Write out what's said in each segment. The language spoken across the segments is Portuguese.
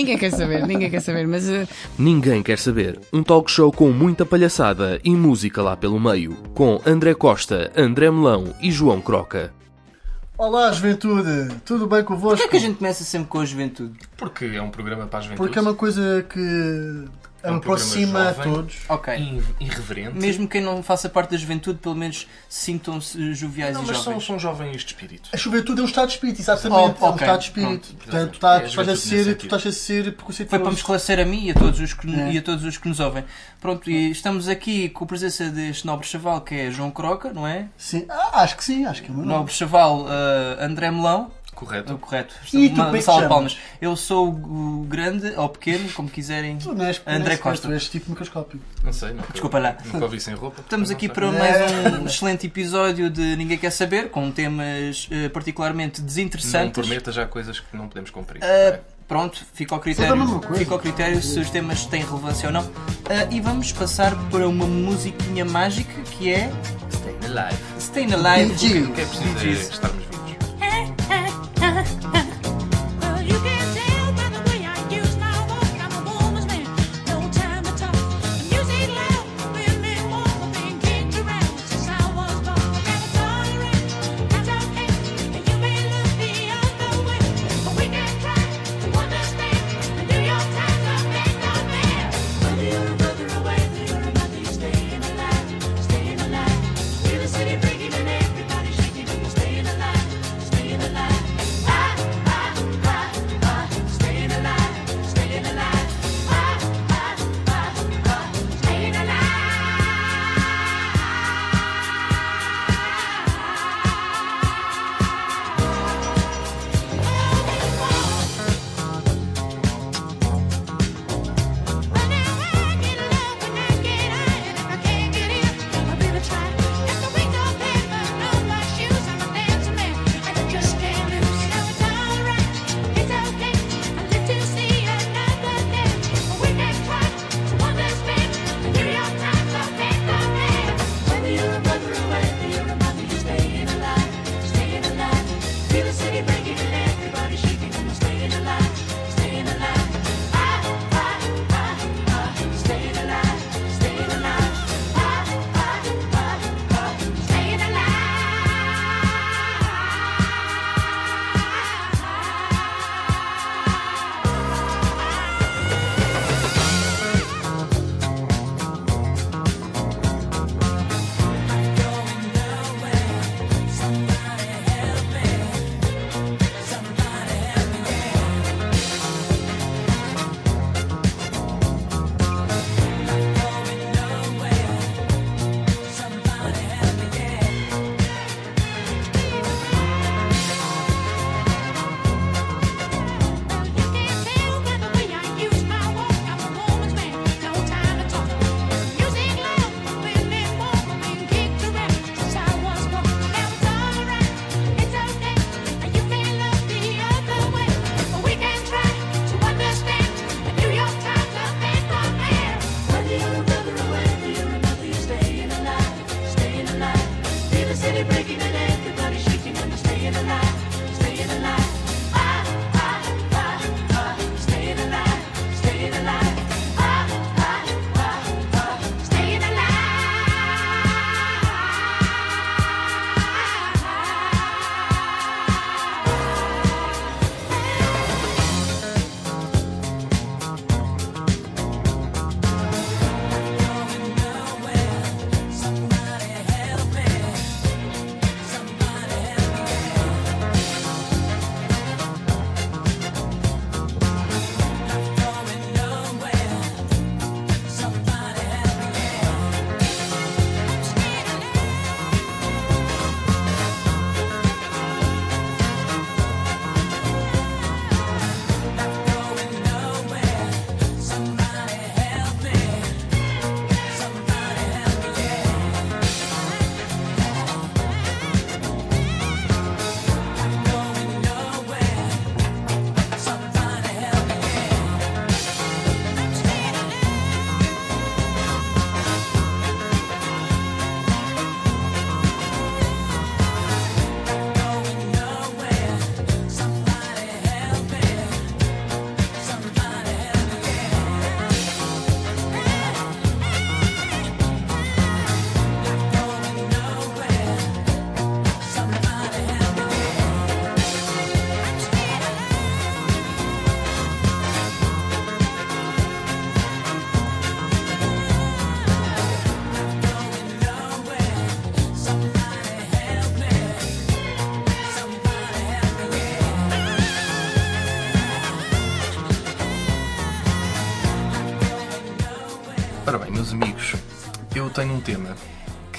ninguém quer saber, ninguém quer saber, mas uh, Ninguém quer saber. Um talk show com muita palhaçada e música lá pelo meio. Com André Costa, André Melão e João Croca. Olá, juventude! Tudo bem convosco? Porquê é que a gente começa sempre com a juventude? Porque é um programa para a juventude. Porque é uma coisa que É um aproxima a programa jovem. todos. Ok. Ir- irreverente. Mesmo quem não faça parte da juventude, pelo menos sintam-se joviais Não, e mas são, jovens. são jovens de espírito. A juventude é um estado de espírito, exatamente. Oh, É um estado de espírito. Pronto, Portanto, tu, tá- É tu a estás a ser, tu estás a ser Foi preconceituoso. para me esclarecer a mim e a todos os que, É. e a todos os que nos ouvem. Pronto, e estamos aqui com a presença deste nobre chaval que é João Croca, não é? Sim, ah, acho que sim, acho que é o meu nome. Nobre chaval uh, André Melão. Correto. É correto. E tu, Uma é que salva de palmas. Eu sou o grande ou pequeno, como quiserem. Tu não és André Costa. Tu és tipo microscópio. Não sei, nunca, Desculpa lá. Nunca ouvi sem roupa. Estamos não aqui para mais um excelente episódio de Ninguém Quer Saber, com temas eh, particularmente Não desinteressantes. prometa já coisas que não podemos cumprir. Ah, pronto, fica ao critério, fica ao critério se os temas têm relevância ou não. Ah, e vamos passar para uma musiquinha mágica que é Staying alive. Staying Alive. O que é preciso estarmos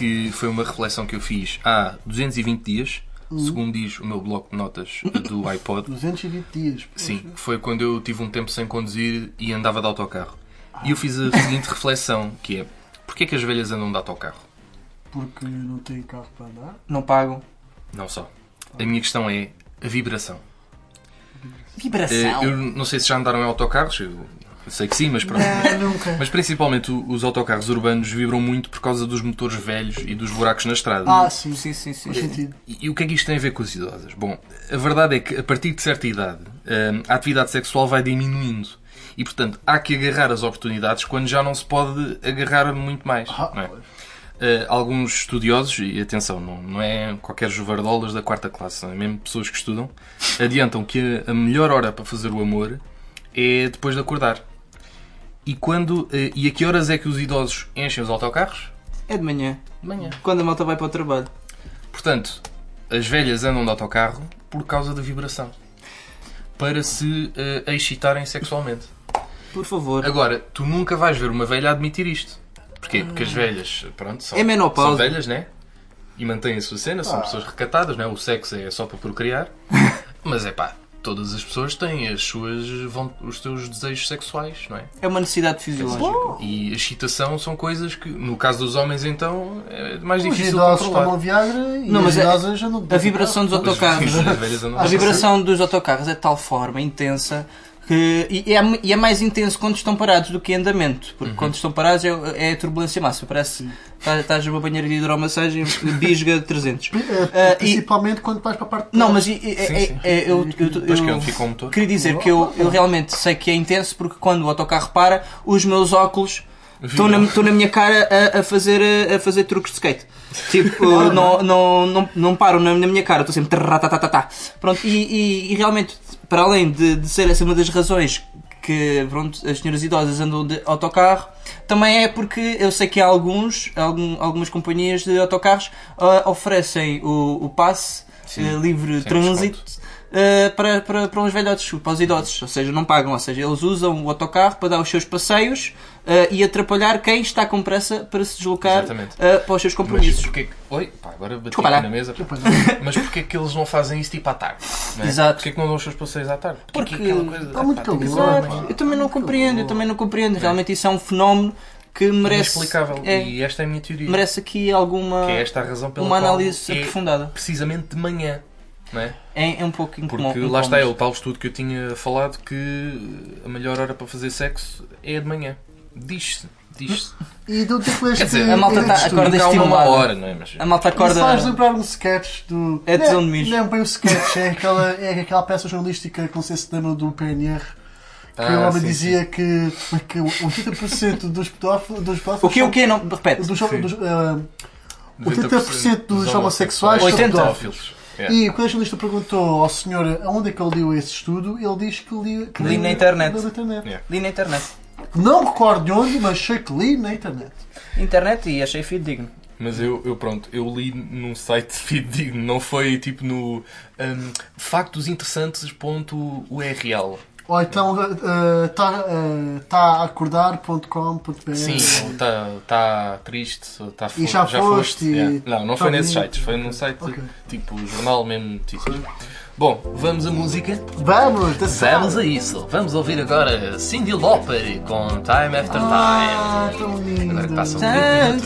que foi uma reflexão que eu fiz há 220 dias, segundo diz o meu bloco de notas do iPod. 220 dias. Sim, foi quando eu tive um tempo sem conduzir e andava de autocarro. E eu fiz a seguinte reflexão, que é, porquê que as velhas andam de autocarro? Porque não tem carro para andar. Não pagam. Não só. A minha questão é a vibração. Eh, Vibração. Eu não sei se já andaram em autocarros, eu sei que sim, mas pronto. Não, nunca. Mas principalmente os autocarros urbanos vibram muito por causa dos motores velhos e dos buracos na estrada. Ah, sim, Sim, sim, sim. faz sentido. E, e o que é que isto tem a ver com as idosas? Bom, a verdade é que a partir de certa idade hum, a atividade sexual vai diminuindo. E portanto há que agarrar as oportunidades quando já não se pode agarrar muito mais. Ah, não é? Uh, alguns estudiosos, e atenção, não, não é qualquer juvardolas da quarta classe, são mesmo pessoas que estudam, adiantam que a, a melhor hora para fazer o amor é depois de acordar. E, quando, uh, e a que horas é que os idosos enchem os autocarros? É de manhã. De manhã. Quando a malta vai para o trabalho. Portanto, as velhas andam de autocarro por causa da vibração. Para se uh, excitarem sexualmente. Por favor. Agora, tu nunca vais ver uma velha admitir isto. Porquê? Porque as velhas, pronto, são, É menopausa. são velhas, né? E mantêm a sua cena, são pessoas recatadas, né? O sexo é só para procriar. Mas é pá, todas as pessoas têm as suas, vão, os seus desejos sexuais, não é? É uma necessidade fisiológica. E a excitação são coisas que, no caso dos homens, então, é mais Os difícil idosos controlar. tomam Viagra e Não, as mas a- idosas já não A vibração dos autocarros. As A vibração dos autocarros é de tal forma intensa que. E é, e é mais intenso quando estão parados do que em andamento. Porque quando estão parados é, é a turbulência máxima. Parece que estás numa banheira de hidromassagem, bisga 300. Eh, Ah, e- Principalmente quando vais para a parte de Não, trás. mas e- e- Sim, é- sim. é- eu, é queria dizer que eu, eu realmente sei que é intenso porque quando o autocarro para, os meus óculos estão na, estão na minha cara a, a fazer, a, fazer truques de skate. Tipo, não, não, não, não param na, na minha cara, estou sempre. tarratatatá. Pronto, e, e, e realmente, para além de, de ser essa uma das razões que pronto, as senhoras idosas andam de autocarro, também é porque eu sei que há alguns, algum- algumas companhias de autocarros ah, oferecem o, o passe eh, livre sem trânsito eh, para, para, para os velhotes, para os idosos, ou seja, não pagam, ou seja, eles usam o autocarro para dar os seus passeios eh, e atrapalhar quem está com pressa para se deslocar eh, para os seus Mas compromissos. porquê que... Oi, pá, agora bati Desculpa aqui na mesa. Mas porquê que eles não fazem isso tipo à tarde? Não é? Exato. Porquê que não dão os seus passeios à tarde? Porque que aquela coisa... está muito calor, pá. amanhã. Eu também não compreendo, eu também não compreendo. Realmente isso é um fenómeno que merece, Inexplicável. é, E esta é a minha teoria. merece aqui alguma Que é esta a razão pela uma qual análise é aprofundada. precisamente de manhã. Não é? É, é um pouco incomum. Porque lá está ele, o tal estudo que eu tinha falado que a melhor hora para fazer sexo é de manhã. Diz-se. Diz-se. E do tipo este. Quer dizer, a malta tá- estudo. acorda uma estimulada. hora, não é? Mas... A malta Isso faz acorda. lembrar um sketch do. É de Não- mijo. Não é bem o sketch, é aquela, é aquela peça jornalística que não sei se lembram do PNR. Que Ah, o homem sim, dizia que, que 80% dos pedófilos. Dos pedófilos O que, o que? Não, repete. Dos, Sim. dos, ah, 80% dos homossexuais são 80 pedófilos. É. E quando a jornalista perguntou ao senhor aonde é que ele leu esse estudo, ele diz que li, que Li leu- na internet. leu na internet. Yeah. Li na internet. Não recordo de onde, mas sei que li na internet. Internet e achei fidedigno. Mas eu, eu, pronto, eu li num site fidedigno, não foi tipo no um, factosinteressantes.url. Ou então está tá acordar.com.br Sim, está tá triste, está E já foste, e- yeah. Não, não tá foi nesses sites, foi num site Ok. tipo jornal mesmo notícias. Bom, vamos à música. Vamos, da Vamos a isso. Vamos ouvir agora Cindy Lauper com Time After Time. Ah, tão Agora que lindo. passa um minuto,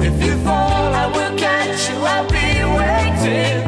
If you fall, I will catch you. I'll be waiting.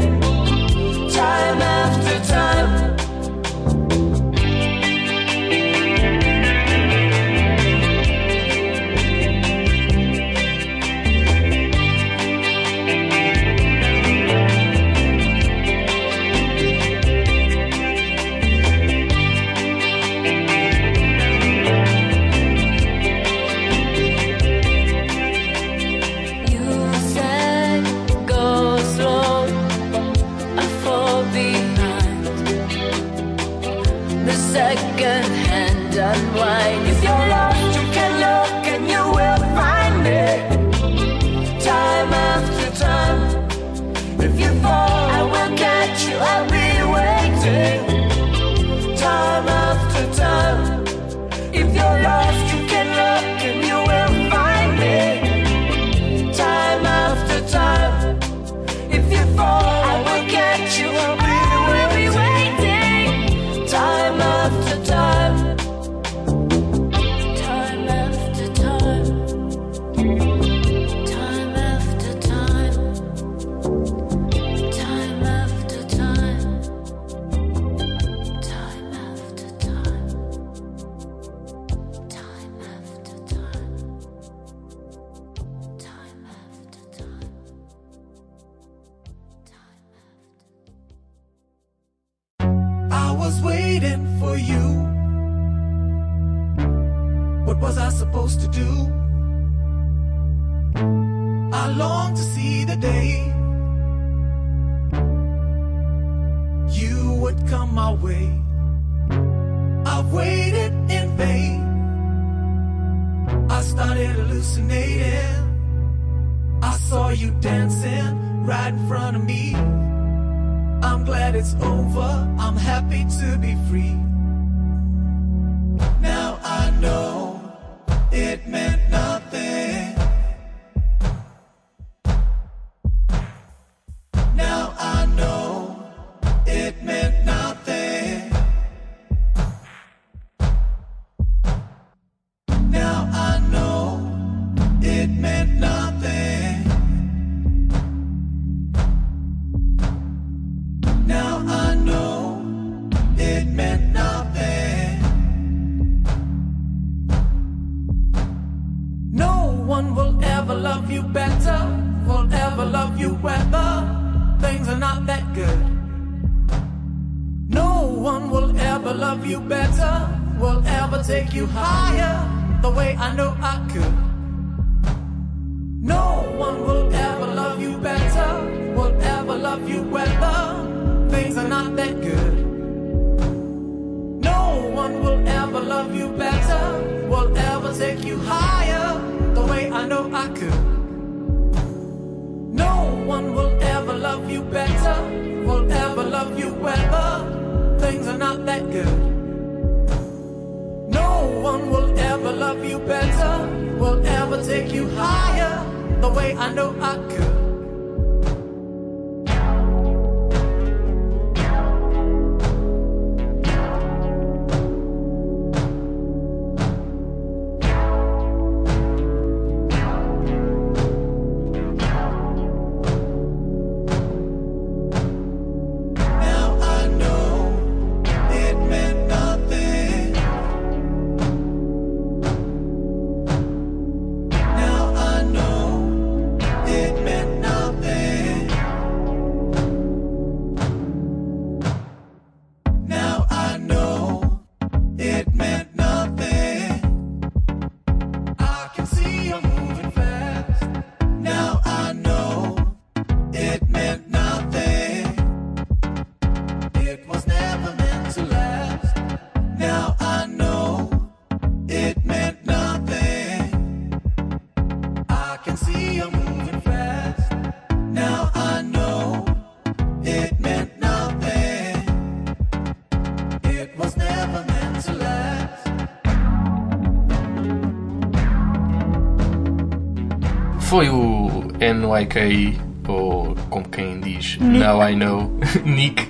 Foi o NYK, ou como quem diz, Now I Know, Nick,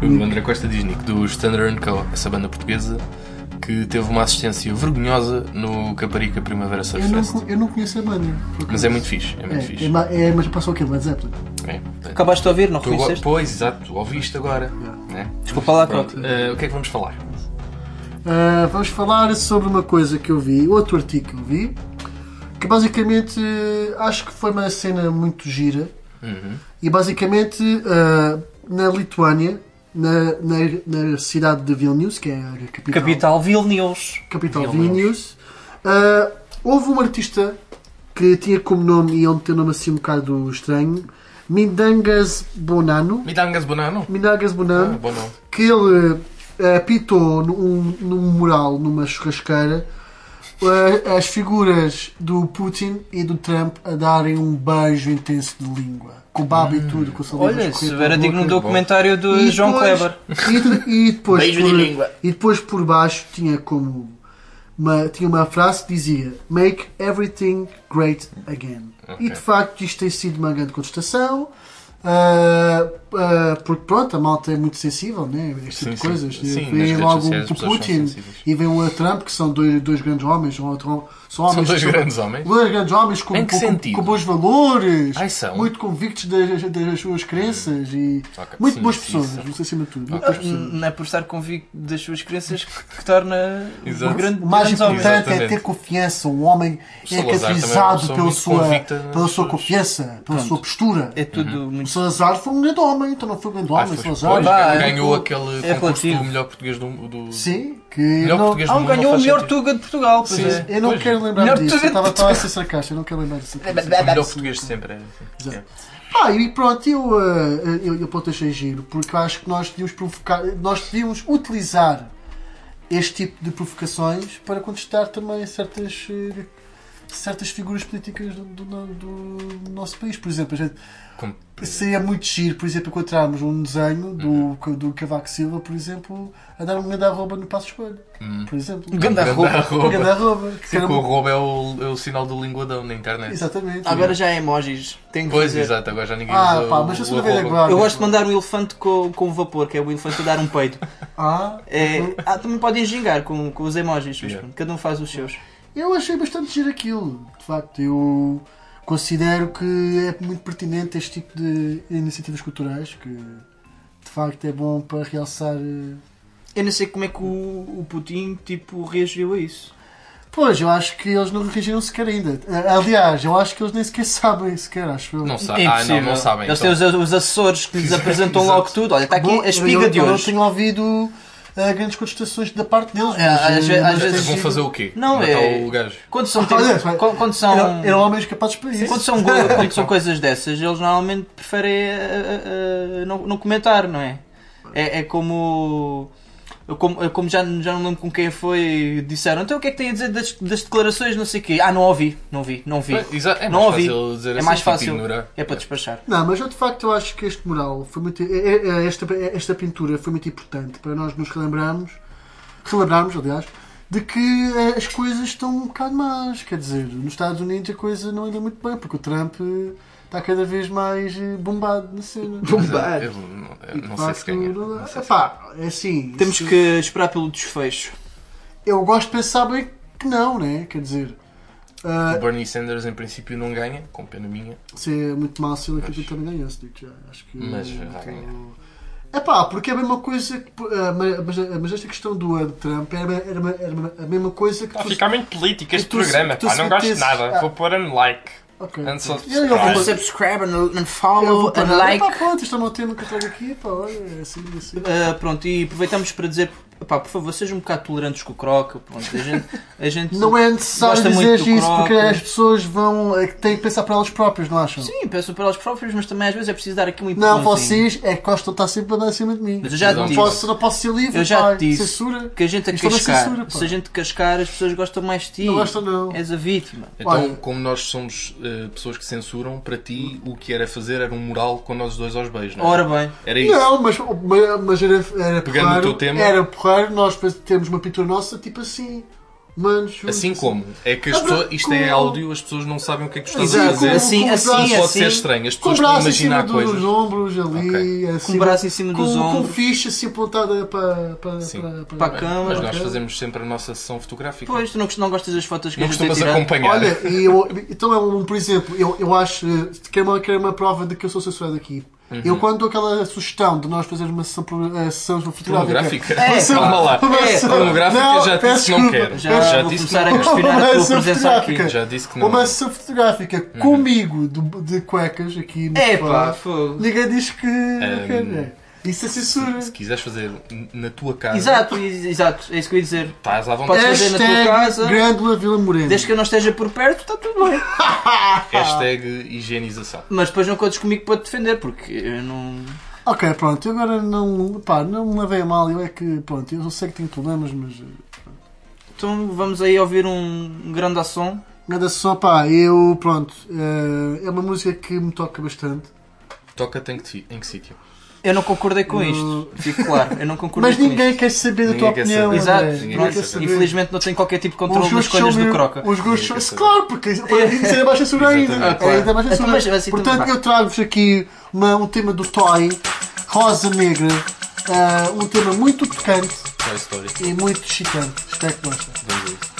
o André Costa diz Nick, dos Thunder Co., essa banda portuguesa, que teve uma assistência vergonhosa no Caparica Primavera Surf Eu não, Fest. eu não conheço a banda. Mas é muito fixe, é muito É, fixe. é, é, mas passou o quê? Led Zeppelin? É. Acabaste de ouvir, não Tu reconheceste? Pois, exato, tu ouviste agora. Né? Desculpa lá, Pronto, eh, o que é que vamos falar? Ah, vamos falar sobre uma coisa que eu vi, outro artigo que eu vi, que basicamente acho que foi uma cena muito gira. Uhum. E basicamente ah, na Lituânia, na, na, na cidade de Vilnius, que é a capital, Capital Vilnius. capital Vilnius. Vilnius, ah, houve um artista que tinha como nome, e onde tem um nome assim um bocado estranho, Mindangas Bonano. Midangas Bonano? Mindangas Ah, Bonano bom nome. que ele eh, pintou num, num mural numa churrasqueira as figuras do Putin e do Trump a darem um beijo intenso de língua. Com baba e tudo, com saliva Olha, isso era digno do documentário do E João depois- Kleber. E, e depois Beijo por, de língua. E depois por baixo tinha como uma, tinha uma frase que dizia Make everything great again. E de facto isto tem sido uma grande contestação. ah, ah, porque pronto, a malta é muito sensível, né? Este tipo Sim, de sim. coisas. Sim, Vem logo o Putin e vem o Trump, que são dois, dois grandes homens, são, outro- são homens São dois grandes homens? Dois grandes homens com, com- com- com bons valores, Ai, são. muito convictos das, das suas crenças e Ok, muito sim, boas sim, pessoas, sim. não sei acima de tudo. muito Ok. boas pessoas. Não é por estar convicto das suas crenças que, que torna Exato. um grande, O mais importante é ter confiança. Um homem é caracterizado pela sua, pela sua confiança, pela Pronto. sua postura. É tudo O muito. Salazar foi um grande homem, então não foi um grande Ah, homem. foi- Salazar. pois, é ganhou aquele é concurso do melhor português do, do... Sim, que melhor eu não, português Ah, do mundo. ganhou o melhor sentido. Tuga de Portugal. Pois Sim. é. eu não Pois. quero lembrar Melhor disso. Eu tuga- estava estava a ser sarcástico, eu não quero lembrar disso. O melhor português de sempre é. Exato. Ah, e pronto, eu, eh, eu, eu pronto, achei giro, porque eu acho que nós devíamos provocar, nós devíamos utilizar este tipo de provocações para contestar também certas, eh, certas figuras políticas do, do, do nosso país. Por exemplo, a gente, Como- seria muito giro, por exemplo, encontrarmos um desenho do, do Cavaco Silva, por exemplo, a dar um grande arroba no Passo Escolho. Por exemplo. Um grande arroba. Um grande arroba. que Sim, era o roubo é o, é o sinal do linguadão na internet. Exatamente. Agora já é emojis. Tenho que Pois, fazer. exato, agora já ninguém Ah, usa pá, o- mas o da velha arroba. guarda. Eu gosto de mandar um elefante com, com vapor, que é o elefante a dar um peido. Ah, É, ah, também podem gingar com, com os emojis, mas Yeah. cada um faz os seus. Eu achei bastante giro aquilo. De facto, eu considero que é muito pertinente este tipo de iniciativas culturais que de facto é bom para realçar. eh, Eu não sei como é que o, o Putin tipo, reagiu a isso. Pois, eu acho que eles não reagiram sequer ainda. Eh, Aliás, eu acho que eles nem sequer sabem sequer, acho eu. Não sabe. Ah, não, não sabem. Eles então. têm os, os assessores que lhes apresentam logo tudo. Olha, está aqui Bom, a espiga eu, de eu não hoje. tenho ouvido eh, grandes contestações da parte deles. É, mas, às eh, ve- às vezes Vão fazer o quê? Não, Matar é- o gajo. Quando são, Ah, tipo- olha, quando, quando são, Eram, eram homens capazes para isso. quando, são, quando são coisas dessas, eles normalmente preferem eh, eh, não, não comentar, não é? É, é como. Eu como, eu como já, já não lembro com quem foi, disseram então o que é que tem a dizer das, das declarações, não sei o quê. Ah, não ouvi, não vi, não vi. Pois, exato, É não mais ouvi. fácil dizer é assim, mais tipo, fácil. É para despachar. Não, mas eu de facto eu acho que este mural foi muito. é- é- é- Esta, esta pintura foi muito importante para nós nos relembrarmos, relembrarmos, aliás, de que eh, as coisas estão um bocado más. Quer dizer, nos Estados Unidos a coisa não anda muito bem, porque o Trump está cada vez mais eh, bombado na cena. Bombado. Eu não, eu de não sei se facto, ganha. não- Não sei se- epá, é assim. Temos se- que esperar pelo desfecho. Eu gosto de pensar bem que não, né? Quer dizer. ah, O Bernie Sanders em princípio não ganha, com pena minha. Seria muito mal se ele aqui também ganhasse, digo já. Acho que. Mas vai ganhar. É pá, porque é a mesma coisa que. ah, mas, mas esta questão do Trump era, era, era a mesma coisa que. Está a ficar muito político este programa, pá, não gosto de nada. ah. Vou pôr um like. Ok. And subscribe. Eu- eu vou- Subscribe and, and follow vou and like. Pá, pronto, isto é o meu tema que eu trago aqui, pá, olha, é assim, é assim. Uh, pronto, e aproveitamos para dizer, pá, por favor, sejam um bocado tolerantes com o Croc. Pronto, a gente, a gente Não é necessário dizer muito do isso, Croc. porque as pessoas vão. é que têm que pensar para elas próprias, não acham? Sim, peço para elas próprios, mas também às vezes é preciso dar aqui um Não, empurrãozinho. vocês é que gostam de estar sempre a dar em cima de mim. Mas eu já te não, disse. posso, não posso ser livre, Eu já te disse censura. que a gente a Isto é cascar, censura, se a gente cascar, as pessoas gostam mais de ti. Não gostam, não. És a vítima. Então, Olha. como nós somos eh, pessoas que censuram, para ti o que era fazer era um mural com nós dois aos beijos, não é? Ora bem, Era isso. Não, mas, mas- era, era Pegando no porreiro, teu tema. Era porreiro nós termos uma pintura nossa tipo assim. Mano, Assim que como é que as Ah, pessoas, isto é com- áudio, as pessoas não sabem o que é que tu estás Exato, a fazer. assim, com- assim, com- Pode assim. ser estranho, as Com o pessoas estão a braço em cima imaginar dos coisas. ombros ali, assim, Com o braço em cima dos com, ombros. Com ficha assim apontada para, para, Sim. para, Para a câmara. Mas nós fazemos sempre a nossa sessão fotográfica. Pois, tu não, não gostas das fotos que não a gente costumas tirado? acompanhar. Olha, e eu, então é um, por exemplo, eu, eu acho eh, que é, uma, que é uma prova de que eu sou censurado aqui. Uhum. Eu quando dou aquela sugestão de nós fazermos uma sessão, eh, sessão fotográfica. Pornográfica? É, Calma lá. É, Pornográfica Não, já disse que não quero. Já, Já disse que não questionar a Uma tua sessão presença aqui. fotográfica. Já disse que não. Uma sessão fotográfica comigo de, de cuecas aqui no É pá. Ninguém diz que. Um, que é. Isso é censura. Se quiseres fazer na tua casa, Exato, ex- exato, é isso que eu ia dizer. estás à Podes vontade. fazer na tua Hashtag casa. Grândola Vila Morena. Desde que eu não esteja por perto, está tudo bem. Hashtag higienização. Mas depois não contes comigo para te defender, porque eu não. Ok, pronto, eu agora não, pá, não me levei a mal, eu é que, pronto, eu sei que tenho problemas, mas Então vamos aí ouvir um grande som. nada só, pá, eu, pronto, eh, é uma música que me toca bastante, Toca-te em que, em que sítio? Eu não concordei com isto, fico claro. Eu não concordei mas com ninguém isto. quer saber da Ninguém tua quer opinião, saber. Exato, André, Ninguém ninguém quer saber. Infelizmente não tenho qualquer tipo de controle nas escolhas do Croca. Os gostos Ninguém são. quer saber. Claro, porque para isso é mais censura ainda. Ah, claro. Ainda mais Então, censura. mas assim, Portanto, eu trago-vos aqui uma- um tema do Toy, Rosa Negra, ah, um tema muito tocante Toy Story. e muito excitante. Espero que gostem. Vamos a isso.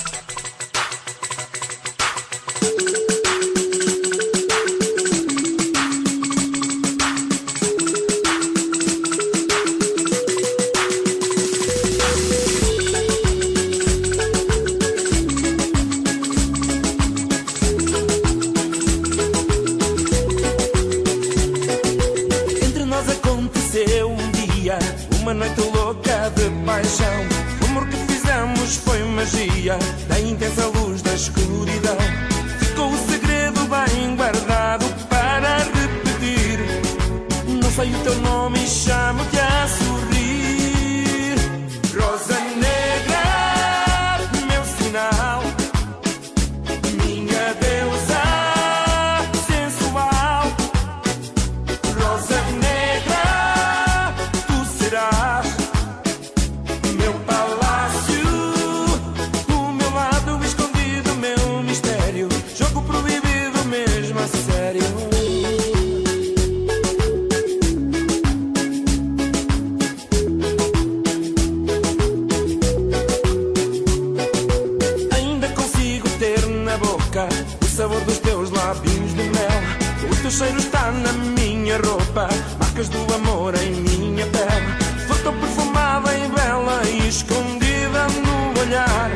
Escondida no olhar.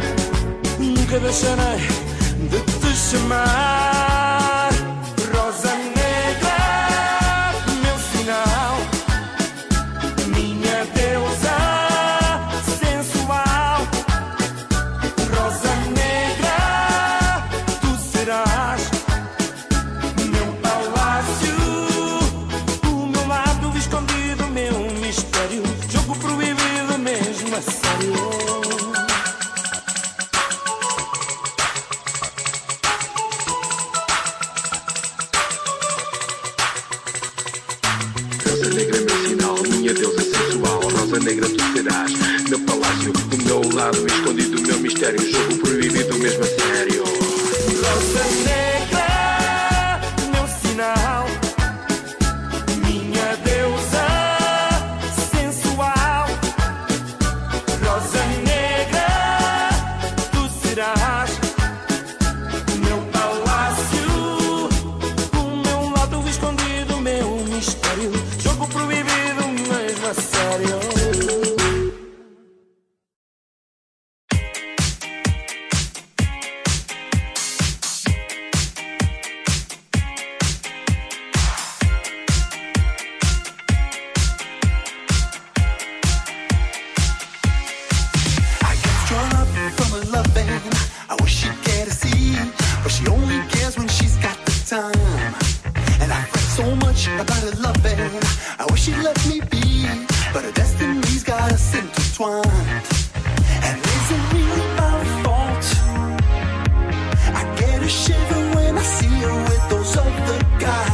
Nunca deixarei de te chamar. заряжен. one. And is it really my fault? I get a shiver when I see her with those other guys.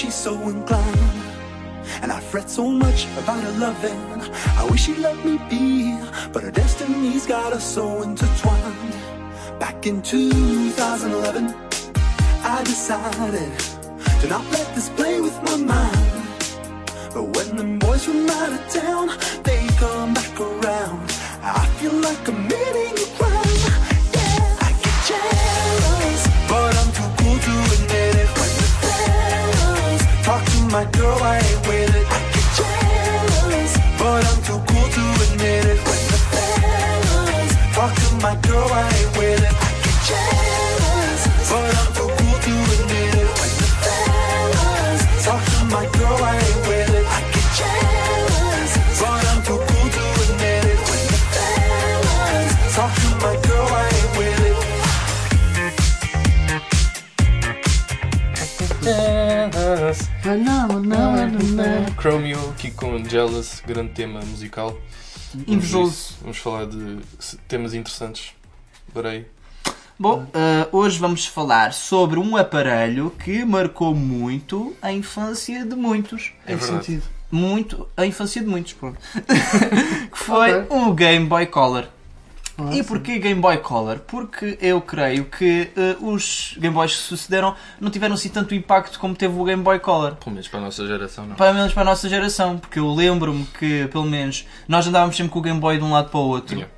She's so inclined. And I fret so much about her loving. I wish she'd let me be, but her destiny's got us so intertwined. Back in 2011, I decided to not let this play with my mind. But when the boys from out of town, they come back around. I feel like committing a my girl, I ain't with it. I get jealous, but I'm too cool to admit it. When the fellas talk to my girl, I ain't with it. I get jealous, não, não, não, não. Chromio aqui com Jealous, grande tema musical. Invejoso. Vamos falar de temas interessantes. Varei. Bom, ah, hoje vamos falar sobre um aparelho que marcou muito a infância de muitos. É Em verdade. sentido. Muito, a infância de muitos, pronto. que foi Ok. o Game Boy Color. Ah, e porquê Game Boy Color? Porque eu creio que ah, os Game Boys que sucederam não tiveram assim tanto impacto como teve o Game Boy Color. Pelo menos para a nossa geração, não. Pelo menos para a nossa geração, porque eu lembro-me que, pelo menos, nós andávamos sempre com o Game Boy de um lado para o outro. Yeah.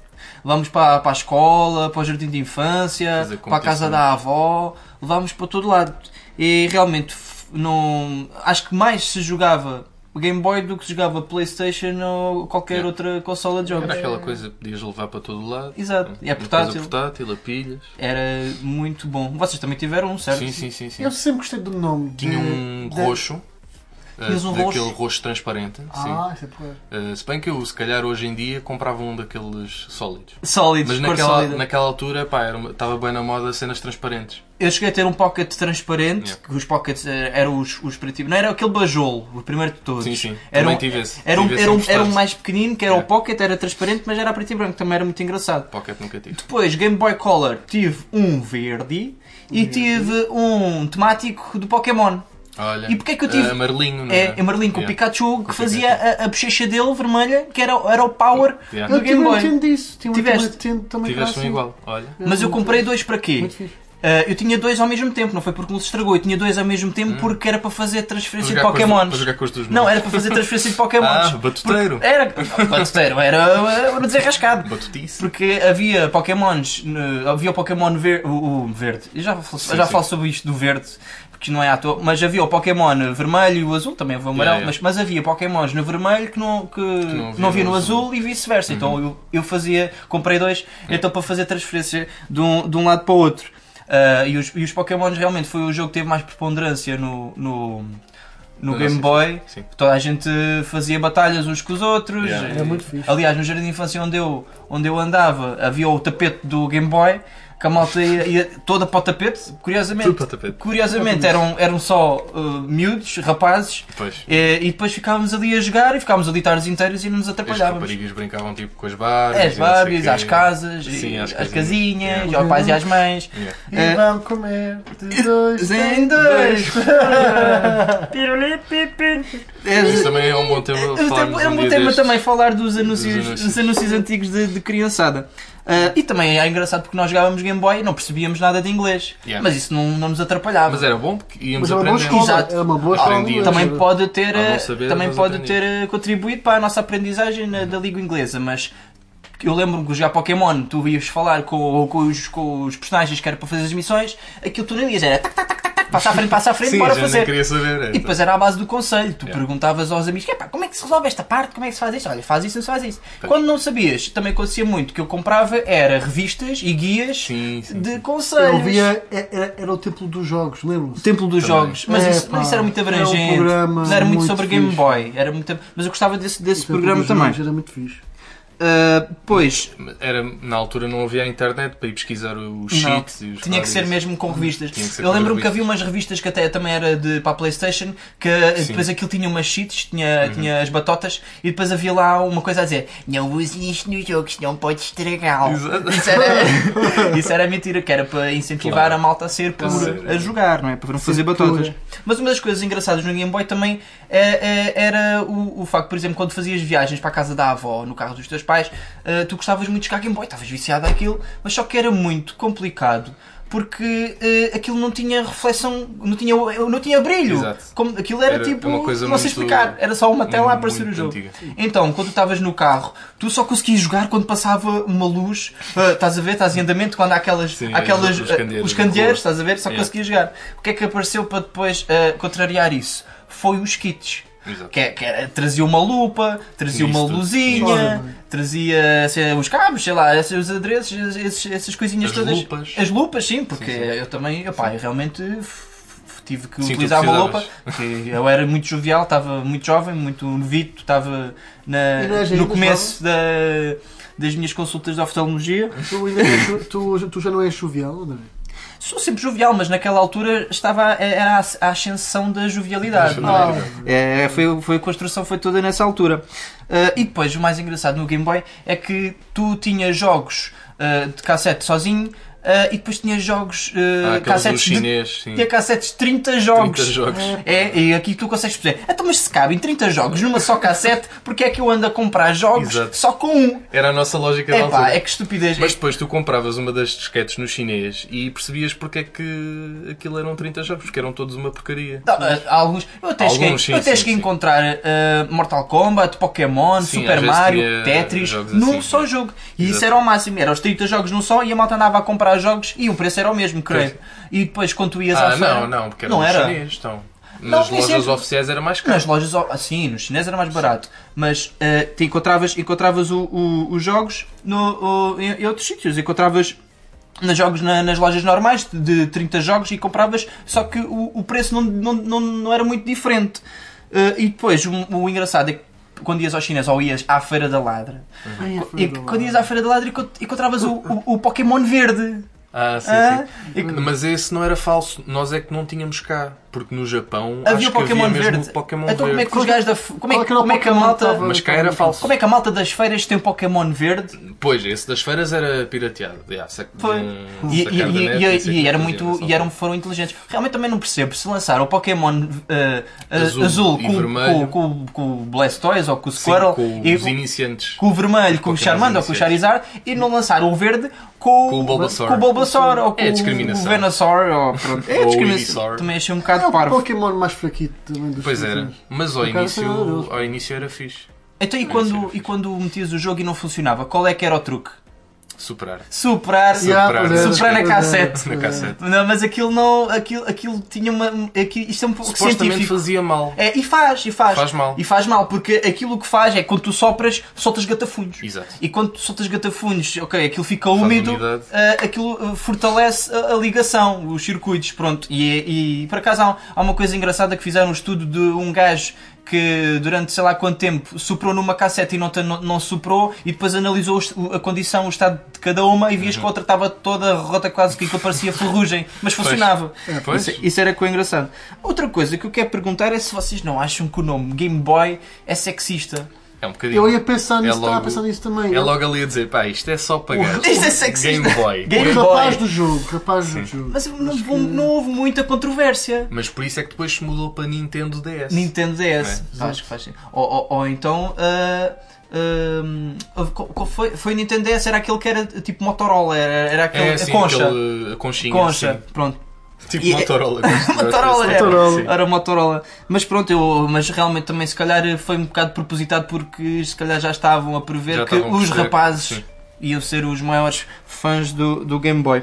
Vamos para, para a escola, para o jardim de infância, para a casa da avó, levávamos para todo lado. E realmente, não, acho que mais se jogava Game Boy do que jogava Playstation ou qualquer Yeah. outra consola de jogos. Era aquela coisa que podias levar para todo lado. Exato. E é portátil. coisa portátil, a pilhas. Era muito bom. Vocês também tiveram um, certo? Sim, sim, sim. sim. Eu sempre gostei do nome. Tinha de- um de- roxo. Eh, Tinhas um daquele roxo? roxo transparente. sim. Ah, isso é. Eh, se bem que eu, se calhar, hoje em dia comprava um daqueles sólidos. Sólidos, Mas naquela, naquela altura, pá, era uma- estava bem na moda cenas transparentes. Eu cheguei a ter um pocket transparente, Yeah. que os pockets eh, eram os, os tipo, não era aquele bajolo, o primeiro de todos. Sim, sim. Era Também um, tive esse. era um, Tive era um, era um mais pequenino, que era Yeah. o pocket, era transparente, mas era preto e branco, também era muito engraçado. Pocket nunca tive. Depois, Game Boy Color, tive um verde e tive um temático do Pokémon. Olha, E porquê que eu tive- eh, amarelinho, não É, é? amarelinho com o Yeah. Pikachu, que Com fazia Pikachu. a, a bochecha dele vermelha, que era, era o power Yeah. do Eu Game tive um Boy. Nintendo disso. Tinha um Tiveste? Também Tiveste um assim. igual, olha. Mas eu comprei dois para quê? Muito fixe. Ah, eu tinha dois ao mesmo tempo, não foi porque um se estragou, eu tinha dois ao mesmo tempo porque era para fazer Para transferência de Pokémons. para jogar com as tuas Não, era para fazer transferência de Pokémons. Ah, batuteiro. Porque Era, batuteiro, era, era desenrascado. Batutice. Porque havia Pokémons, havia o Pokémon ver, o, o verde, eu já, falo, Sim, já sim. falo sobre isto do verde, porque não é à toa, mas havia o Pokémon vermelho e o azul, também havia o amarelo, Yeah, yeah. Mas, mas havia Pokémons no vermelho que não, que não não, havia havia no no azul, azul. Uhum. e vice-versa. Então eu, eu fazia, comprei dois, então para fazer transferência de um, de um lado para o outro. Ah, e, os, e os Pokémons realmente foi o jogo que teve mais preponderância no, no, no Game Boy. sim. Toda a gente fazia batalhas uns com os outros. Yeah. Era muito fixe. Aliás, no jardim de infância onde eu, onde eu andava, havia o tapete do Game Boy, que a malta ia, ia toda para o tapete, curiosamente. Tudo para o tapete. Curiosamente eram, eram só uh, miúdos, rapazes, Pois. e, e depois ficávamos ali a jogar e ficávamos ali tardes inteiras e não nos As atrapalhávamos. raparigas brincavam tipo com as. As e não sei Barbies, quê. às casas, Sim, e às às casinhas. casinhas, Yeah. e aos pais e às mães. Yeah. E Eh, vão comer de dois Em dois. Mas isso também é um bom tema falarmos tenho- Era um bom dia tema destes. também falar dos anúncios, Dos anúncios. dos anúncios antigos de, de criançada. Ah, e também é engraçado porque nós jogávamos Game Boy e não percebíamos nada de inglês. Yeah. Mas isso não, não nos atrapalhava. Mas era bom porque íamos Mas escola. Exato. É uma boa escola. Também Era- pode ter, eh, saber, também mas pode aprendi. ter eh, contribuído para a nossa aprendizagem na- da língua inglesa, mas eu lembro-me que jogar Pokémon, tu ias falar com, com, os, com os personagens que era para fazer as missões, aquilo tu não ias, era tac, tac, tac, passa à frente, passa à frente, Sim, bora a fazer. queria saber. é. E depois era à base do conselho. Tu Yeah. perguntavas aos amigos: "Epá, como é que se resolve esta parte? Como é que se faz isto? Olha, faz isso, não se faz isso. Quando não sabias, também acontecia muito. O que eu comprava era revistas e guias Sim, sim. de Eu conselhos. via, era, era o templo dos jogos, O lembram-se? Templo dos Também. Jogos, mas, É, isso, pá, mas isso era muito era um abrangente. programa mas era muito, muito sobre Game fixe. Boy. Era muito, mas eu gostava desse, desse O programa também. jogos Era muito fixe. Ah, Depois, Era, na altura não havia internet para ir pesquisar os cheats e os tinha que ser mesmo com revistas. Eu lembro-me que havia umas revistas que até também era de, para a Playstation, que depois aquilo tinha umas cheats, tinha, Uhum. tinha as batotas, e depois havia lá uma coisa a dizer: Não use isto no jogo, senão pode estragá-lo. Isso era, isso era mentira, que era para incentivar Claro. a malta a ser por Claro. a jogar, não é? Para não fazer batotas. Mas uma das coisas engraçadas no Game Boy também é- é- era o, o facto, por exemplo, quando fazias viagens para a casa da avó, no carro dos teus pais, eh, tu gostavas muito de jogar Game Boy, estavas viciado àquilo, mas só que era muito complicado. Porque eh, aquilo não tinha reflexão, não tinha, não tinha brilho. Exato. Como, aquilo era, Era tipo, uma coisa não sei explicar, era só uma tela a aparecer o muito jogo. antiga. Então, quando tu estavas no carro, tu só conseguias jogar quando passava uma luz. ah, estás a ver? Estás em andamento quando há aquelas, Sim, aquelas, os ah, candeeiros os candeeiros, estás a ver? Só Yeah. conseguias jogar. O que é que apareceu para depois ah, contrariar isso? Foi os kits. Exato. Que, é- que era- trazia uma lupa, trazia uma luzinha, trazia sei, os cabos, sei lá, esses adereços, esses- essas coisinhas As todas. lupas. As lupas, sim, porque eu também, opá, eu realmente tive que Sim, utilizar uma lupa, precisavas. porque eu era muito jovial, estava muito jovem, muito novito, estava és no começo da, das minhas consultas de oftalmologia. Tu, tu, tu, tu já não és jovial, André? Sou sempre jovial, mas naquela altura estava era a a ascensão da jovialidade. Ah. É, foi, foi, a construção foi toda nessa altura. Ah, e depois, o mais engraçado no Game Boy é que tu tinhas jogos ah, de cassete sozinho ah, e depois tinhas jogos ah, Ah, do cassetes de, chinês, sim. tinha cassetes de 30 jogos. 30 jogos. É, e aqui tu consegues perceber. Então, mas se cabem 30 jogos numa só cassete, porque é que eu ando a comprar jogos Exato. só com um? Era a nossa lógica da É altura. é que estupidez. Mas depois tu compravas uma das disquetes no chinês e percebias porque é que aquilo eram 30 jogos, porque eram todos uma porcaria. Não, ah, alguns, eu até Alguns, cheguei, sim, eu até sim, cheguei a encontrar ah, Mortal Kombat, Pokémon, Super Mario, tinha Tetris, jogos num assim, só jogo. E isso Exato. era o máximo, era os 30 jogos num só e a malta andava a comprar jogos e o preço era o mesmo, creio. E depois quando tu ias à Ah, feira. não, não, porque era não era. chinês. Então. Não, Nas nem lojas sempre. oficiais era mais caro. Nas lojas, assim, no chinês era mais barato, mas eh, te encontravas, encontravas o- o- os jogos no, o- em, em outros sítios, encontravas nos jogos na- nas lojas normais de 30 jogos e compravas, só que o, o preço não, não, não, não era muito diferente. Eh, e depois, o, o engraçado é que quando ias ao chinês ou ias à Feira da Ladra, e quando ias à Feira da Ladra encont- encontravas o, o, o Pokémon verde. Ah, sim, Ah, sim. Mas esse não era falso. Nós é que não tínhamos cá. Porque no Japão Havia acho o Pokémon que havia verde. Pokémon então como é verde. que os gajos da. Como é, é como é que a malta. estava- Mas cá era falso. Como é que a malta das feiras tem o Pokémon verde? Pois, esse das feiras era pirateado. Yeah, sac- Foi. um- E, e- e- net, e- e era muito, e eram, foram inteligentes. Realmente também não percebo se lançaram o Pokémon uh, azul, Azul com, com, com, com o Blastoise ou com o Sim, Squirtle com e os iniciantes. com o vermelho, com o Charmander ou com o. Charizard e não lançaram o verde com, Com o Bulbasaur. com o Bulbasaur ou com É o discriminação. Venusaur ou pronto. É Ou o discriminação. Também achei um É o parvo. Pokémon mais fraquito também dos Pois era. Mas ao início, ao início era fixe. Então e quando, e quando metias o jogo e não funcionava, qual é que era o truque? Superar. Superar, Superar. era, Superar na cassete. Na cassete. Não, mas aquilo não. Aquilo, aquilo tinha uma. Aquilo, isto é um pouco Supostamente científico. fazia mal. É, e faz, e faz. Faz mal. E faz mal, porque aquilo que faz é quando tu sopras, soltas gatafunhos. Exato. E quando tu soltas gatafunhos, ok, aquilo fica Faz úmido, ah, aquilo ah, fortalece a, a ligação, os circuitos, pronto. E, é- e por acaso há, há uma coisa engraçada que fizeram um estudo de um gajo que durante sei lá quanto tempo soprou numa cassete e não, não, não soprou e depois analisou a condição, o estado de cada uma e vias que a outra estava toda rota quase que aquilo parecia ferrugem, mas funcionava. Pois. Isso, isso era coisa engraçado. Outra coisa que eu quero perguntar é se vocês não acham que o nome Game Boy é sexista. É um bocadinho. Eu ia pensar nisso, É estava a logo- pensar nisso também. É logo ali a dizer, pá, isto é só pagar. Isto é sexista. Game Boy. Game o rapaz Boy. do jogo, rapaz do jogo. Mas não, houve- não houve muita controvérsia. Mas por isso é que depois se mudou para Nintendo DS. Nintendo DS. Não Acho que faz sentido. ou, ou, ou então. ah, ah, qual- qual foi, foi Nintendo DS, era aquele que era tipo Motorola, era, era aquele, É, a sim, concha. aquele, a conchinha. concha, sim. pronto. Tipo E- Motorola. Motorola, era. Motorola. Era Motorola. Mas pronto, eu, mas realmente também se calhar foi um bocado propositado porque se calhar já estavam a prever Já que a os rapazes sim. iam ser os maiores fãs do, do Game Boy.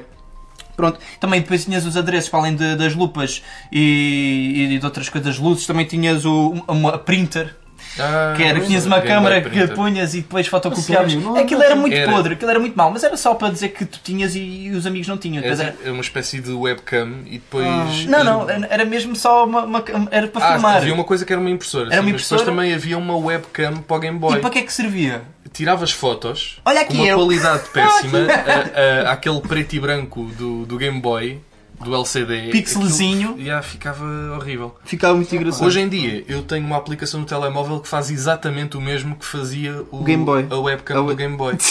Pronto, também depois tinhas os adereços para além de- das lupas e, e de outras coisas, luzes, também tinhas o, uma printer. Ah, Que era, tinhas uma Game Boy câmara que punhas e depois fotocopiavas. Não- Aquilo era muito Era. podre, aquilo era muito mau, mas era só para dizer que tu tinhas e os amigos não tinham. Depois era- É uma espécie de webcam e depois. Não, não, era mesmo só uma, uma- era para Ah, filmar. havia uma coisa que era uma impressora. Era sim, uma mas depois impressora? também havia uma webcam para o Game Boy. E para que é que servia? Tiravas fotos Olha aqui com uma eu. qualidade péssima, a- a- aquele preto e branco do, do Game Boy, do LCD. Pixelzinho. aquilo, já, ficava horrível. Ficava muito engraçado. Hoje em dia eu tenho uma aplicação no telemóvel que faz exatamente o mesmo que fazia o, Game Boy. a webcam A do Game Boy.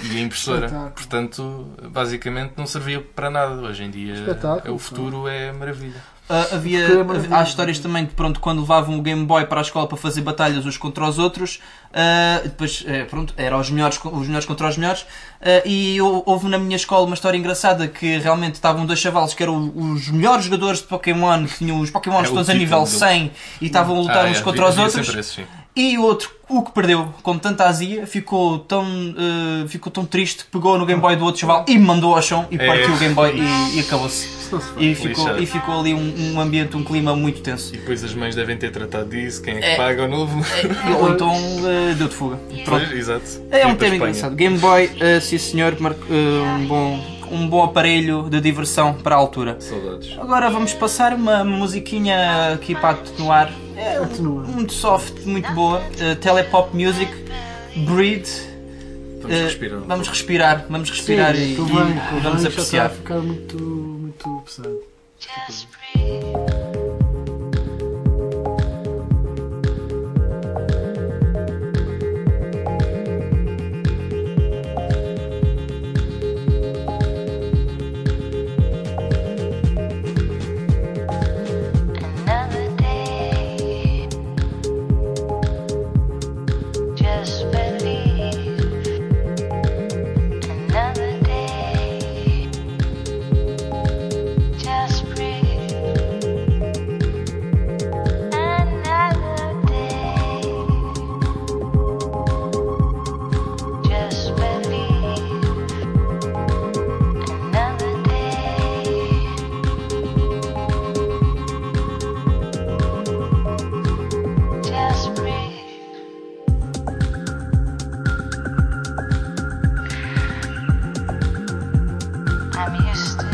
E a impressora. Espetáculo. Portanto, basicamente não servia para nada. Hoje em dia Espetáculo, o futuro é maravilha. Ah, havia, é há histórias também de pronto, quando levavam o Game Boy para a escola para fazer batalhas uns contra os outros, ah, depois eh, pronto, eram os melhores, os melhores contra os melhores, ah, e hou- houve na minha escola uma história engraçada que realmente estavam dois chavalos que eram os melhores jogadores de Pokémon, que tinham os Pokémon É todos a nível do- 100 e estavam a lutar Ah, uns é, contra os outros. esse, sim. E o outro, o que perdeu com tanta azia, ficou tão, eh, ficou tão triste que pegou no Game Boy do outro chaval e me mandou ao chão e É. partiu o Game Boy e, e acabou-se. E ficou, e ficou ali um, um ambiente, um clima muito tenso. E depois as mães devem ter tratado disso, quem é que É. paga o novo? E- Ou então eh, deu de fuga. Pronto. Pois, exato. É um tema engraçado. Game Boy, eh, sim senhor, mar- eh, um, bom, um bom aparelho de diversão para a altura. Saudades. Agora vamos passar uma musiquinha aqui para atenuar. É Atenua. muito soft, muito boa. Eh, Telepop Music, Breed. Vamos Eh, respirar. Vamos respirar, vamos respirar e, convém, e vamos já apreciar. Está a ficar muito, muito pesado. Another jest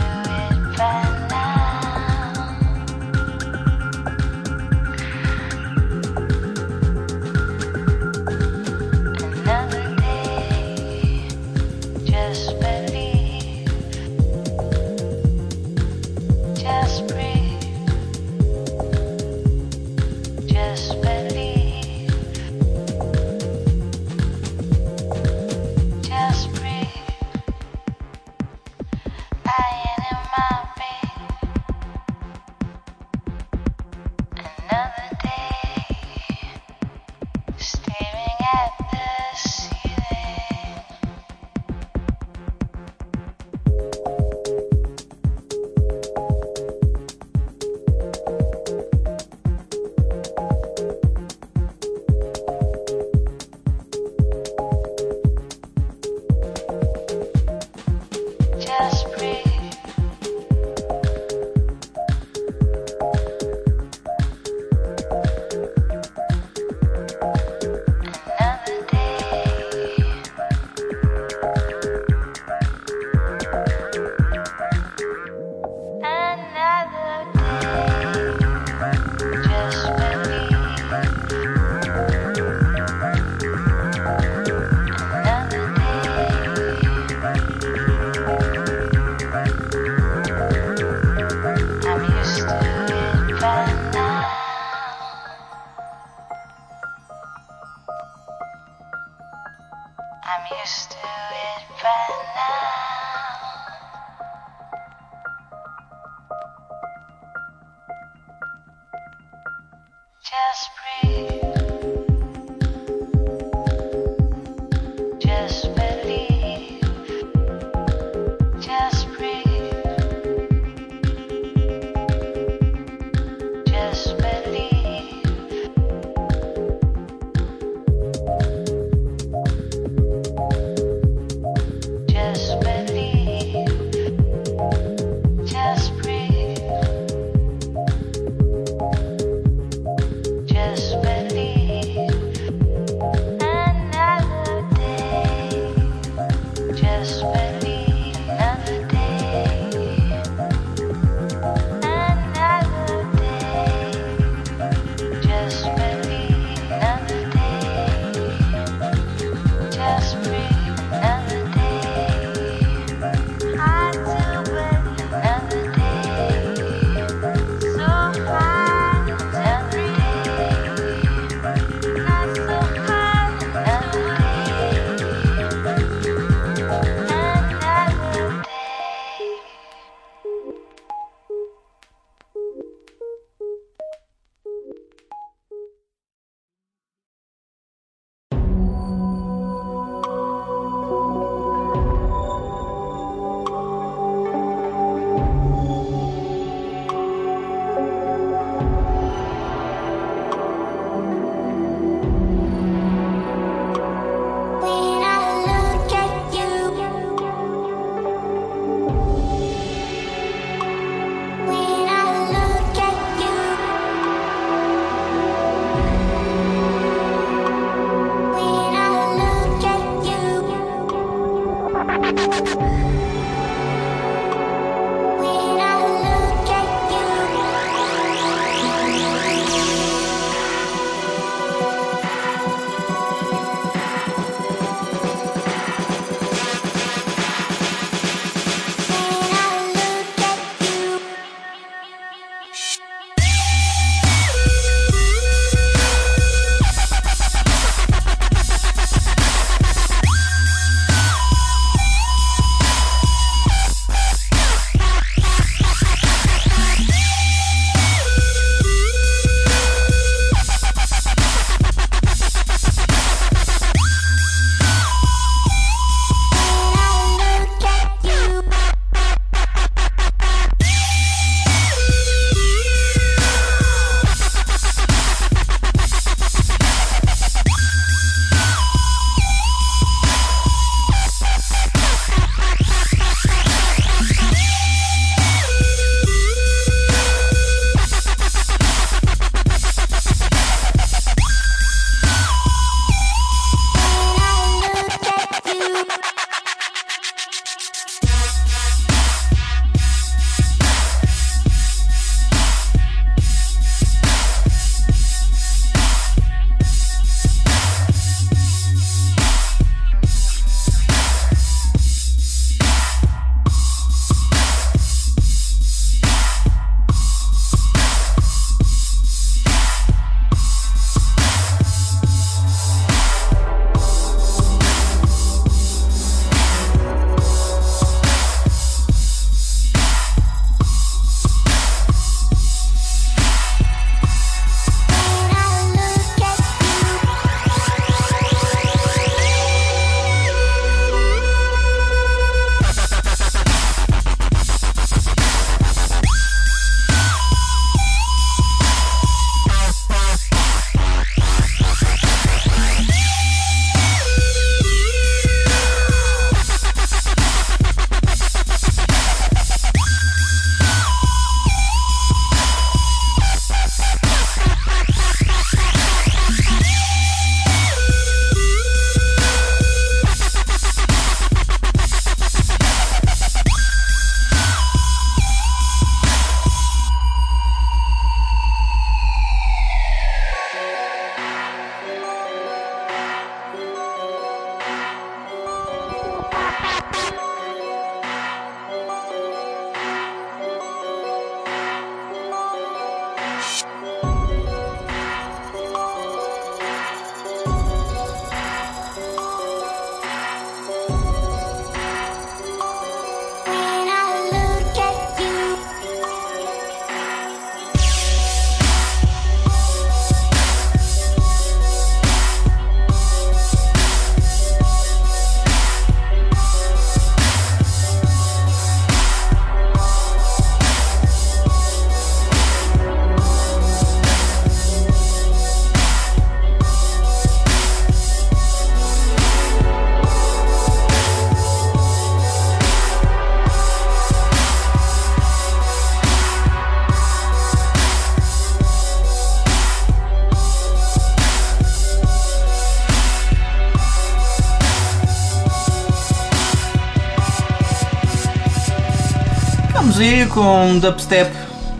com um dubstep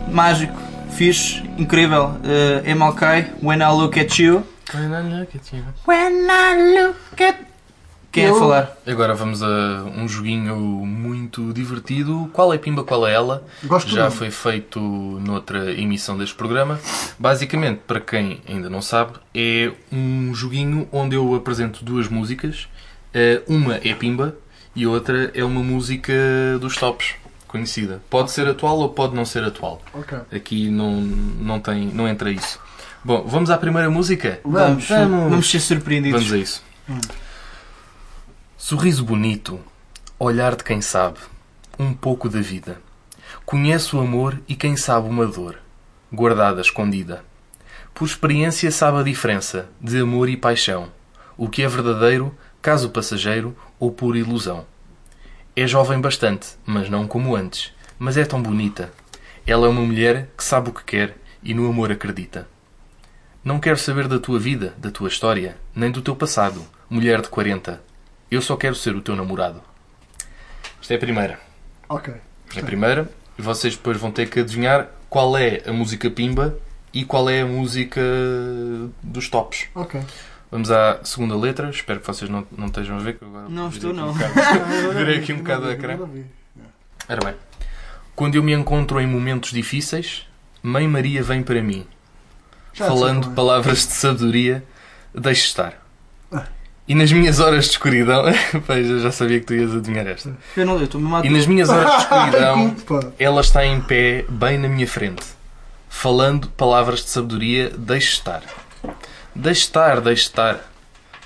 mágico, fixe, incrível. Uh, MLK, When I Look at You. When I look at. Quem é a Eu- falar? Agora vamos a um joguinho muito divertido. Qual é Pimba, qual é ela? Gosto Já foi feito noutra emissão deste programa. Basicamente, para quem ainda não sabe, é um joguinho onde eu apresento duas músicas. Eh, Uma é Pimba e outra é uma música dos tops, conhecida. Pode ser atual ou pode não ser atual. Ok. Aqui não, não, tem, não entra isso. Bom, vamos à primeira música? Vamos, Vamos. vamos ser surpreendidos. Vamos a isso. Sorriso bonito, olhar de quem sabe, um pouco da vida. Conhece o amor e quem sabe uma dor, guardada, escondida. Por experiência sabe a diferença de amor e paixão, o que é verdadeiro, caso passageiro ou por ilusão. É jovem bastante, mas não como antes, mas é tão bonita. Ela é uma mulher que sabe o que quer e no amor acredita. Não quero saber da tua vida, da tua história, nem do teu passado, mulher de 40. Eu só quero ser o teu namorado. Esta é a primeira. Ok. É a primeira. E vocês depois vão ter que adivinhar qual é a música Pimba e qual é a música dos tops. Ok. Vamos à segunda letra. Espero que vocês não, não estejam a ver. Que eu agora Não estou, não. Um. Virei aqui um bocado a ecrã. Ora bem. Quando eu me encontro em momentos difíceis, Mãe Maria vem para mim. Já sei falando qual é. palavras de sabedoria, deixe estar. E nas minhas horas de escuridão, pois eu já sabia que tu ias adivinhar esta. Eu não, eu estou mesmo a E nas minhas horas de escuridão, ela está em pé, bem na minha frente, falando palavras de sabedoria, deixe estar. Deixe estar, deixe estar.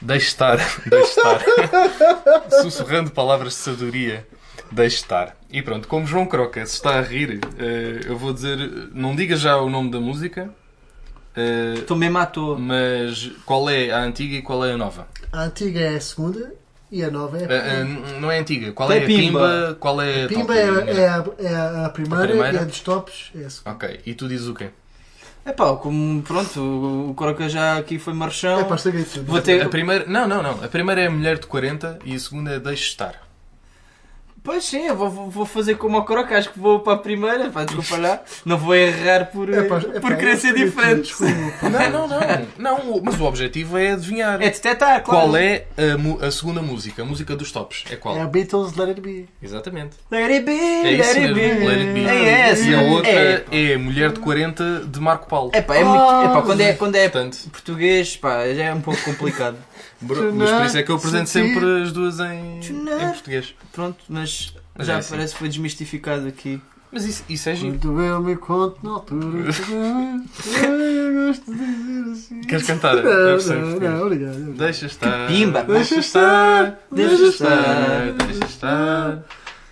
Deixe estar, deixe estar. Sussurrando palavras de sabedoria, deixe estar. E pronto, como João Croca se está a rir, eh, eu vou dizer, não diga já o nome da música, Estou mesmo à toa. mas qual é a antiga e qual é a nova? A antiga é a segunda e a nova é a Eh, eh, primeira. não é antiga. Qual Qual é é a Pimba? Pimba? Qual é a Pimba top? é, é a, é a primeira, A primeira? e a dos tops é a segunda. Ok, e tu dizes o quê? É pá, como pronto, o- Croca já aqui foi marchão. É grito. Vou ter- A primeira, não, não, não. A primeira é a mulher de 40 e a segunda é deixe estar. Pois sim, eu vou, vou- fazer como o Croca, acho que vou para a primeira, pá, desculpa lá. Não vou errar por, É pá, é por querer ser diferente. Não, não, não. não mas o objetivo é adivinhar. É detectar, claro. Qual é a, a segunda música? A música dos tops. É qual? É a Beatles Let It Be. Exatamente. Let it be, É let isso it mesmo. be. Let it be. É essa. E a outra É, é, Mulher de 40 de Marco Paulo. é pá, é muito. É pá, quando é, quando é Portanto, português, pá, já é um pouco complicado. Bro- mas por isso é que eu apresento sempre as duas em, em português. Pronto, mas, Mas já é assim. parece que foi desmistificado aqui. Mas isso, isso é giro. Quando eu me conto na altura. Eu gosto de dizer assim. Queres cantar? Não, não, não, obrigado. Deixa estar. Pimba. Deixa estar. Deixa Deixa estar. estar. Deixa estar.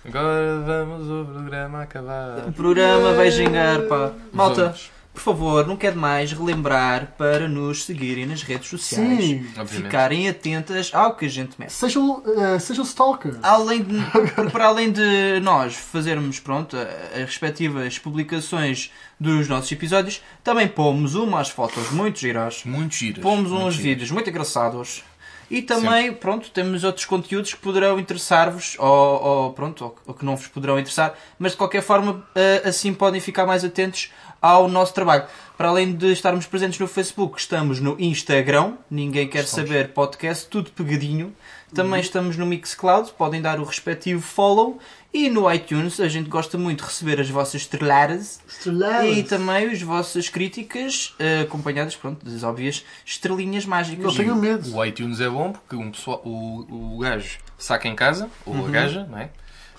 Agora vamos o programa acabar. O programa vai gingar, pá. Malta, Vamos. Por favor, não quer mais relembrar para nos seguirem nas redes sociais. Sim. Ficarem atentas ao que a gente mete. Sejam, eh, sejam stalkers. Além de, para além de nós fazermos pronto, as respectivas publicações dos nossos episódios, também pomos umas fotos muito giras, Muito giras. pomos muito uns giras. vídeos muito engraçados e também pronto, temos outros conteúdos que poderão interessar-vos ou, ou, pronto, ou, ou que não vos poderão interessar, mas de qualquer forma eh, assim podem ficar mais atentos ao nosso trabalho. Para além de estarmos presentes no Facebook, estamos no Instagram, ninguém quer saber podcast, tudo pegadinho. Também estamos no Mixcloud, podem dar o respectivo follow. E no iTunes, a gente gosta muito de receber as vossas estreladas Estreladas. e também as vossas críticas, eh, acompanhadas pronto, das óbvias estrelinhas mágicas. Não tenham medo. O iTunes é bom porque um pessoal, o, o gajo saca em casa, ou Uhum. a gaja, não é?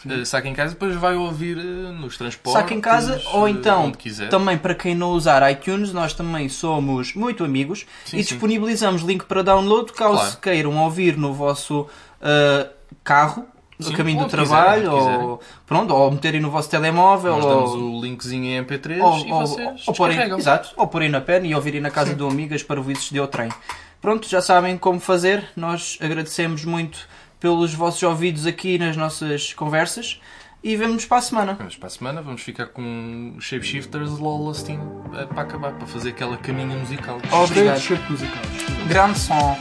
Eh, Saca em casa e depois vai ouvir eh, nos transportes. Saca em casa ou eh, então, Onde quiser. também para quem não usar iTunes, nós também somos muito amigos Sim, e sim. disponibilizamos link para download caso Claro. queiram ouvir no vosso ah, carro, no caminho do trabalho, quiserem, ou, pronto, ou meterem no vosso telemóvel, Nós ou, o linkzinho em MP3 ou, e ou, vocês ou porem, exato, ou porem na perna e ouvirem na casa do amigas para ouvir de o trem. Pronto, já sabem como fazer. Nós agradecemos muito pelos vossos ouvidos aqui nas nossas conversas e vemo-nos para a semana. Mas para a semana vamos ficar com Shapeshifters Lawless Team eh, para acabar, para fazer aquela caminha musical. Obrigado. musicais. Grande som.